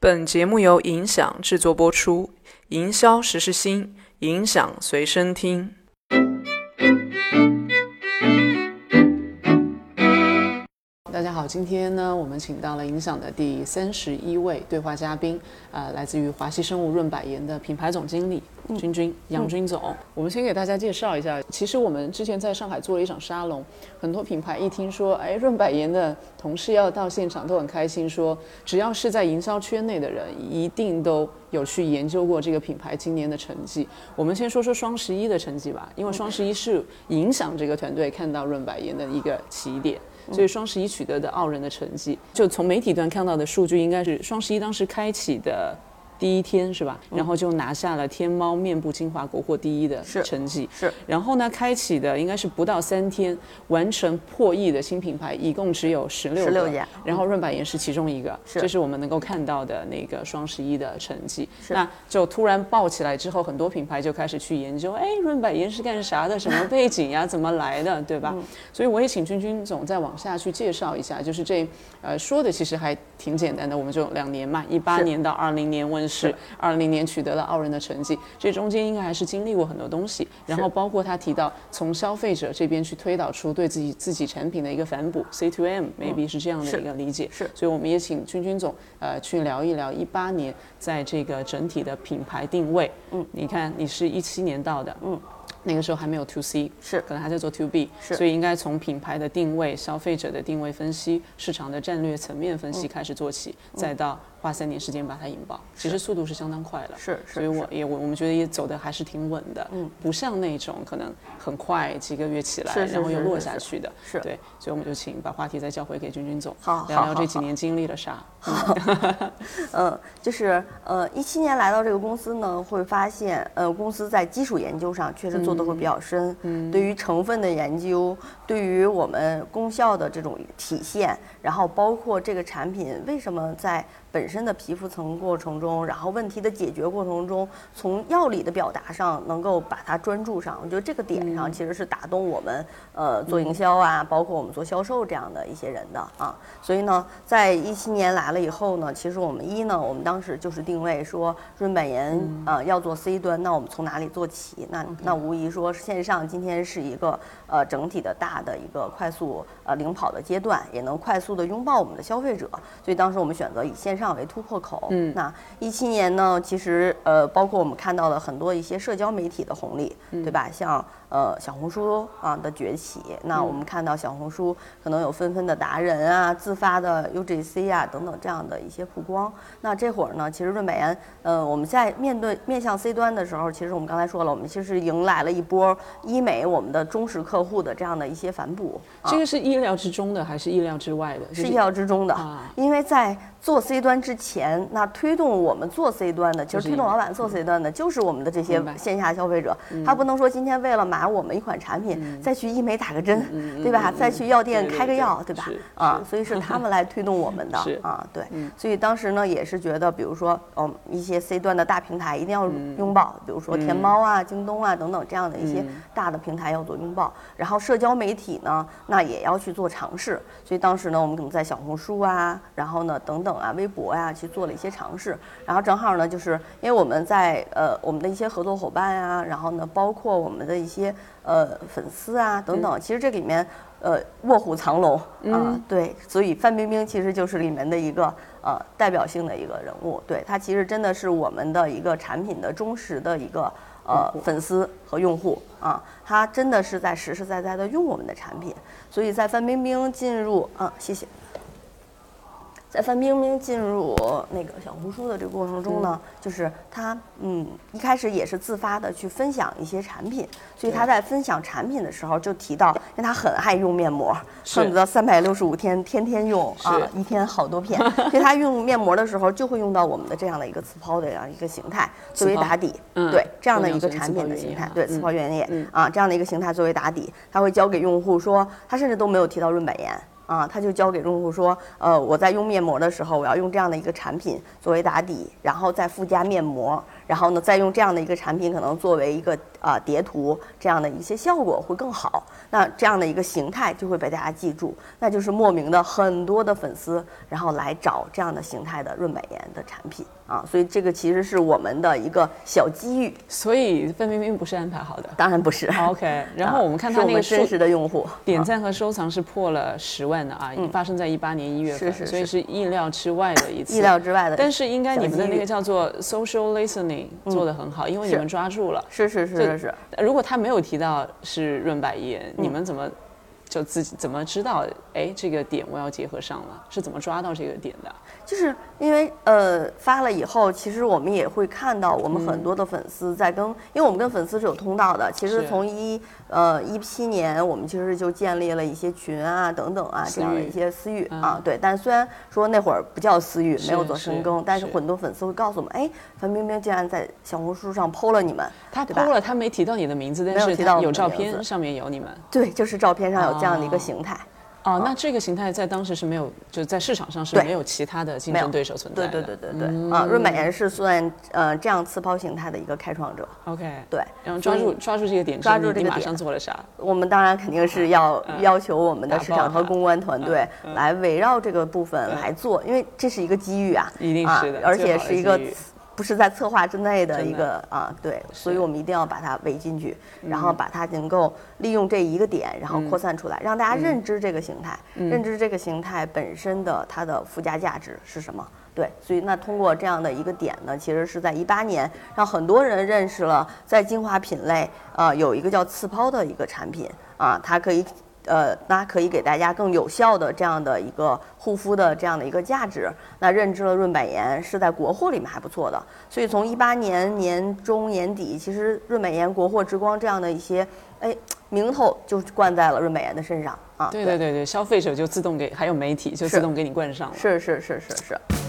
本节目由影响制作播出，营销时时新，影响随身听。好，今天呢，我们请到了影响的第三十一位对话嘉宾，呃，来自于华西生物润百颜的品牌总经理君君杨军总。我们先给大家介绍一下，其实我们之前在上海做了一场沙龙，很多品牌一听说，哎，润百颜的同事要到现场，都很开心，说只要是在营销圈内的人，一定都有去研究过这个品牌今年的成绩。我们先说说双十一的成绩吧，因为双十一是影响这个团队看到润百颜的一个起点。所以双十一取得的傲人的成绩，就从媒体端看到的数据，应该是双十一当时开启的第一天是吧？然后就拿下了天猫面部精华国货第一的成绩。是。然后呢，开启的应该是不到三天，完成破亿的新品牌一共只有十六十六家。然后润百颜是其中一个，是。这是我们能够看到的那个双十一的成绩。是。那就突然爆起来之后，很多品牌就开始去研究，哎，润百颜是干啥的？什么背景呀？怎么来的？对吧？所以我也请君君总再往下去介绍一下，就是这呃说的其实还挺简单的，我们就两年嘛，一八年到二零年问世，二零年取得了傲人的成绩，这中间应该还是经历过很多东西。然后包括他提到从消费者这边去推导出对自己自己产品的一个反哺，C to M maybe 是这样的一个理解。是。所以我们也请君君总呃去聊一聊一八年在这个整体的品牌定位。嗯。你看你是一七年到的。嗯。那个时候还没有 To C，是。可能还在做 To B，是，所以应该从品牌的定位、消费者的定位分析、市场的战略层面分析开始做起，再到花三年时间把它引爆，其实速度是相当快的，是，所以我也我我们觉得也走的还是挺稳的，嗯，不像那种可能很快几个月起来，然后又落下去的，是对，所以我们就请把话题再交回给君君总，好，聊聊这几年经历了啥。好，嗯，就是呃，一七年来到这个公司呢，会发现呃，公司在基础研究上确实做的会比较深，嗯，对于成分的研究，对于我们功效的这种体现，然后包括这个产品为什么在。本身的皮肤层过程中，然后问题的解决过程中，从药理的表达上能够把它专注上，我觉得这个点上其实是打动我们，呃，做营销啊，包括我们做销售这样的一些人的啊。所以呢，在一七年来了以后呢，其实我们一呢，我们当时就是定位说润百颜啊要做 C 端，那我们从哪里做起？那那无疑说线上今天是一个呃整体的大的一个快速呃领跑的阶段，也能快速的拥抱我们的消费者。所以当时我们选择以线上为突破口。嗯，那一七年呢，其实呃，包括我们看到了很多一些社交媒体的红利，对吧？像呃小红书啊的崛起，那我们看到小红书可能有纷纷的达人啊、自发的 UGC 啊等等这样的一些曝光。那这会儿呢，其实润百颜，呃，我们在面对面向 C 端的时候，其实我们刚才说了，我们其实迎来了一波医美我们的忠实客户的这样的一些反哺。这个是意料之中的还是意料之外的？是意料之中的，因为在做 C 端之前，那推动我们做 C 端的，其实推动老板做 C 端的，就是我们的这些线下消费者。他不能说今天为了买我们一款产品，再去医美打个针，对吧？再去药店开个药，对吧？啊，所以是他们 来推动我们的啊，对。所以当时呢，也是觉得，比如说，嗯，一些 C 端的大平台一定要拥抱，比如说天猫啊、京东啊等等这样的一些大的平台要做拥抱。然后社交媒体呢，那也要去做尝试。所以当时呢，我们可能在小红书啊，然后呢等等啊，微博呀去做了一些尝试。然后正好呢，就是因为我们在呃我们的一些合作伙伴啊，然后呢包括我们的一些呃粉丝啊等等，其实这里面呃卧虎藏龙啊，对，所以范冰冰其实就是里面的一个呃代表性的一个人物。对，她其实真的是我们的一个产品的忠实的一个呃粉丝和用户啊，她真的是在实实在在的用我们的产品。所以在范冰冰进入啊，谢谢。在范冰冰进入那个小红书的这个过程中呢，就是她嗯一开始也是自发的去分享一些产品，所以她在分享产品的时候就提到，因为她很爱用面膜，恨不得三百六十五天天天用啊，一天好多片，所以她用面膜的时候就会用到我们的这样的一个磁抛的这样一个形态作为打底，对这样的一个产品的形态，对磁抛原液啊这样的一个形态作为打底，她会教给用户说，她甚至都没有提到润百颜。啊，他就交给用户说，呃，我在用面膜的时候，我要用这样的一个产品作为打底，然后再附加面膜，然后呢，再用这样的一个产品可能作为一个啊叠图这样的一些效果会更好。那这样的一个形态就会被大家记住，那就是莫名的很多的粉丝，然后来找这样的形态的润百颜的产品啊，所以这个其实是我们的一个小机遇。所以范冰冰不是安排好的，当然不是。OK，然后我们看他那个真实的用户点赞和收藏是破了十万的啊，发生在一八年一月份，所以是意料之外的一次。意料之外的，但是应该你们的那个叫做 social listening 做的很好，因为你们抓住了。是是是是是。如果他没有提到是润百叶，你们怎么？就自己怎么知道？哎，这个点我要结合上了，是怎么抓到这个点的？就是因为呃发了以后，其实我们也会看到我们很多的粉丝在跟，因为我们跟粉丝是有通道的。其实从一呃一七年，我们其实就建立了一些群啊等等啊这样的一些私域啊。对，但虽然说那会儿不叫私域，没有做深耕，但是很多粉丝会告诉我们，哎，范冰冰竟然在小红书上 PO 了你们，他 PO 了，他没提到你的名字，但是有照片上面有你们。对，就是照片上有这样的一个形态。哦，那这个形态在当时是没有，就在市场上是没有其他的竞争对手存在的。对对对对对。啊，润百颜是算呃这样次抛形态的一个开创者。OK。对。然后抓住抓住这个点，抓住这个马上做了啥？我们当然肯定是要要求我们的市场和公关团队来围绕这个部分来做，因为这是一个机遇啊，一定是的，而且是一个。不是在策划之内的一个啊，对，所以我们一定要把它围进去，然后把它能够利用这一个点，然后扩散出来，让大家认知这个形态，认知这个形态本身的它的附加价值是什么。对，所以那通过这样的一个点呢，其实是在一八年让很多人认识了在精华品类啊有一个叫次抛的一个产品啊，它可以。呃，那可以给大家更有效的这样的一个护肤的这样的一个价值。那认知了润百颜是在国货里面还不错的，所以从一八年年中年底，其实润百颜、国货之光这样的一些哎名头就冠在了润百颜的身上啊。对对对对，消费者就自动给，还有媒体就自动给你冠上了。是是是是是。